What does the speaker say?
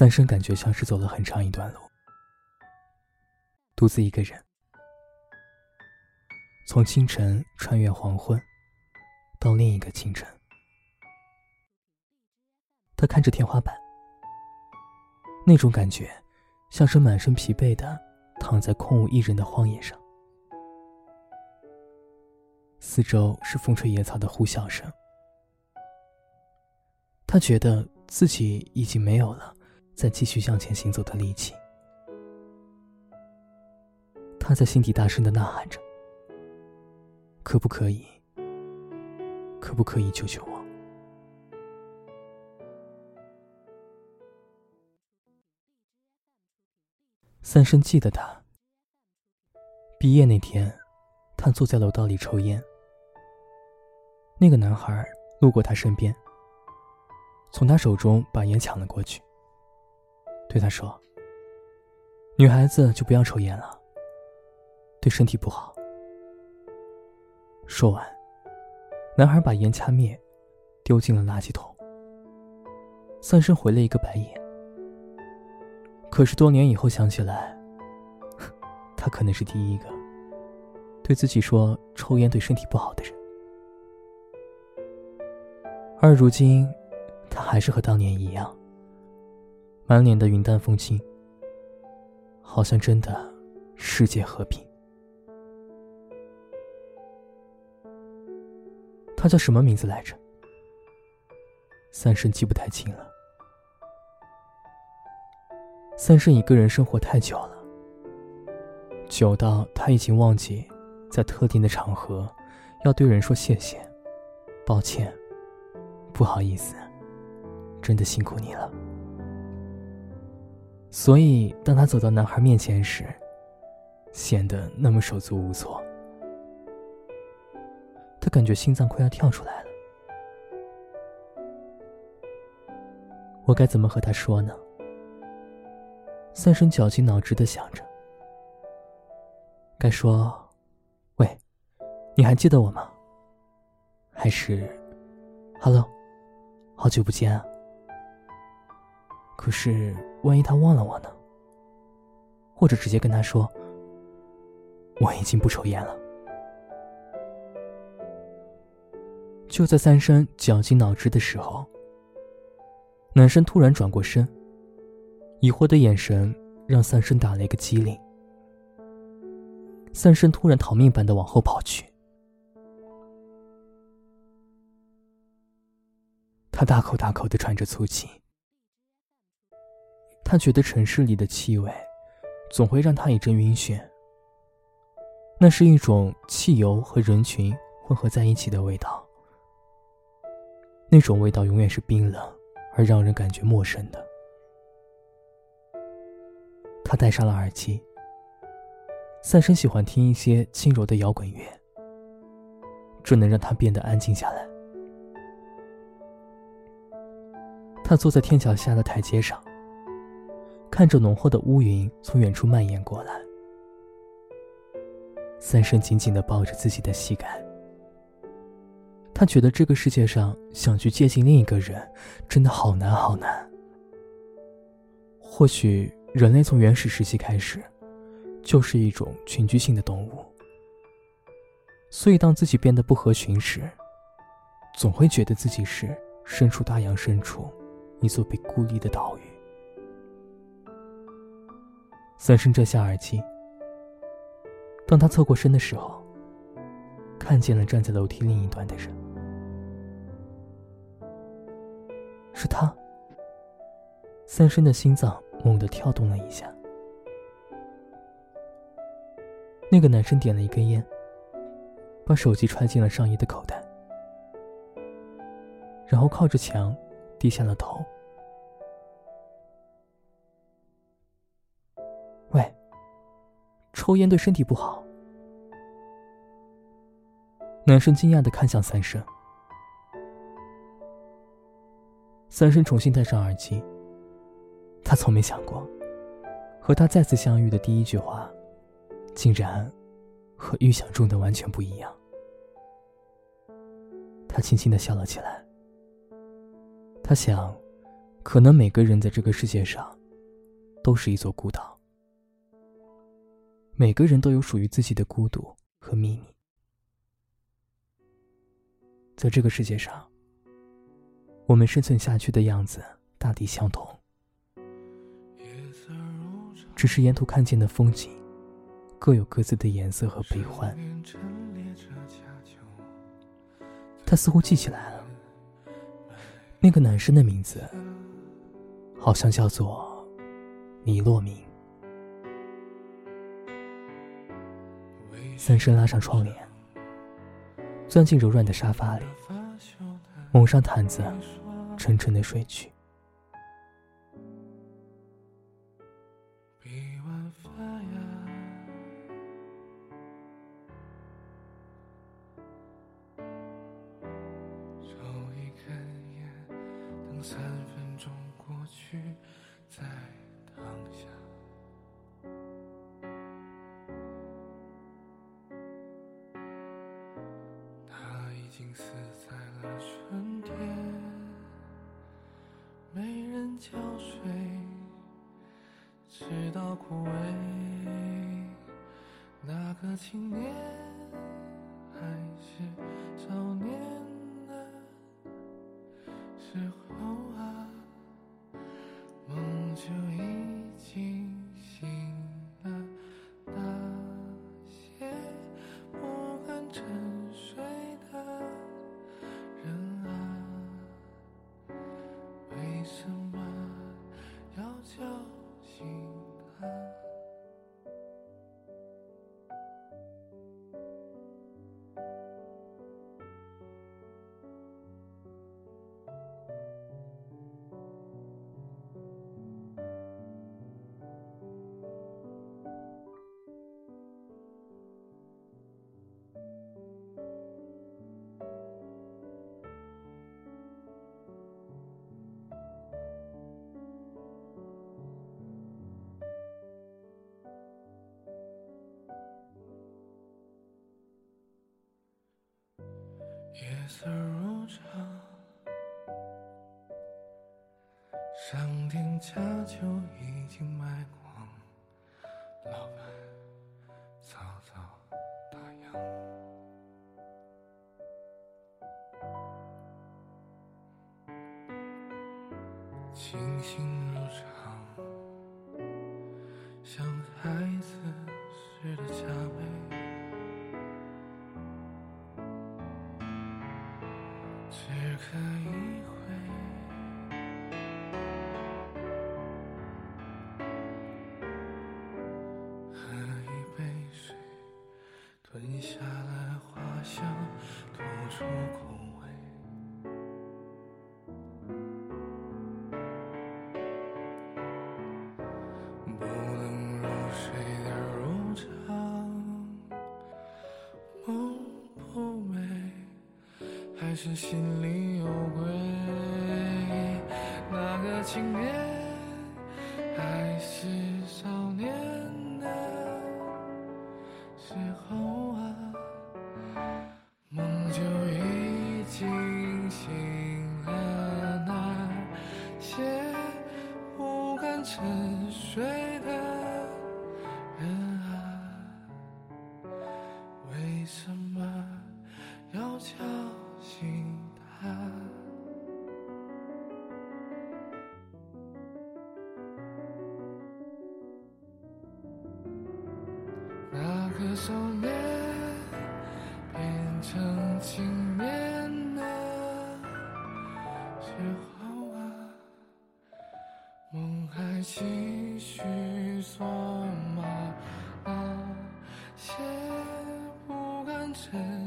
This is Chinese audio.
三生感觉像是走了很长一段路，独自一个人，从清晨穿越黄昏，到另一个清晨。他看着天花板，那种感觉，像是满身疲惫的躺在空无一人的荒野上，四周是风吹野草的呼啸声。他觉得自己已经没有了再继续向前行走的力气，他在心底大声的呐喊着：“可不可以？可不可以救救我？”三生记得他。毕业那天，他坐在楼道里抽烟。那个男孩路过他身边，从他手中把烟抢了过去，对他说：“女孩子就不要抽烟了，对身体不好。”说完，男孩把烟掐灭，丢进了垃圾桶。三生回了一个白眼。可是多年以后想起来，他可能是第一个对自己说抽烟对身体不好的人。而如今，他还是和当年一样，满脸的云淡风轻，好像真的世界和平。他叫什么名字来着？三生记不太清了。三生一个人生活太久了，久到他已经忘记，在特定的场合，要对人说谢谢、抱歉、不好意思，真的辛苦你了。所以，当他走到男孩面前时，显得那么手足无措。他感觉心脏快要跳出来了。我该怎么和他说呢？三生绞尽脑汁的想着，该说：“喂，你还记得我吗？”还是 “Hello，好久不见啊。”可是万一他忘了我呢？或者直接跟他说：“我已经不抽烟了。”就在三生绞尽脑汁的时候，男生突然转过身。疑惑的眼神让三生打了一个激灵，三生突然逃命般的往后跑去，他大口大口的喘着粗气，他觉得城市里的气味总会让他一阵晕眩，那是一种汽油和人群混合在一起的味道，那种味道永远是冰冷而让人感觉陌生的。他戴上了耳机。三生喜欢听一些轻柔的摇滚乐，这能让他变得安静下来。他坐在天桥下的台阶上，看着浓厚的乌云从远处蔓延过来。三生紧紧的抱着自己的膝盖，他觉得这个世界上想去接近另一个人，真的好难好难。或许。人类从原始时期开始，就是一种群居性的动物。所以，当自己变得不合群时，总会觉得自己是身处大洋深处，一座被孤立的岛屿。三生摘下耳机，当他侧过身的时候，看见了站在楼梯另一端的人，是他。三生的心脏。猛地跳动了一下，那个男生点了一根烟，把手机揣进了上衣的口袋，然后靠着墙，低下了头。抽烟对身体不好。男生惊讶的看向三生，三生重新戴上耳机。他从没想过，和他再次相遇的第一句话，竟然和预想中的完全不一样。他轻轻的笑了起来。他想，可能每个人在这个世界上，都是一座孤岛。每个人都有属于自己的孤独和秘密。在这个世界上，我们生存下去的样子大抵相同，只是沿途看见的风景，各有各自的颜色和悲欢。他似乎记起来了，那个男生的名字，好像叫做尼洛明。三生拉上窗帘。钻进柔软的沙发里，蒙上毯子，沉沉的睡去。死在了春天，没人浇水，直到枯萎。那个青年还是少年的时色如常，商店家酒已经卖光，老板早早打烊，清醒如常，像孩子吞下了花香，吐出口味，不能入睡的如常，梦不美，还是心里有鬼。那个。青年还是些不敢沉睡的人啊，为什么要叫醒他？那个少年变成青年继续说吗？那些不敢沉。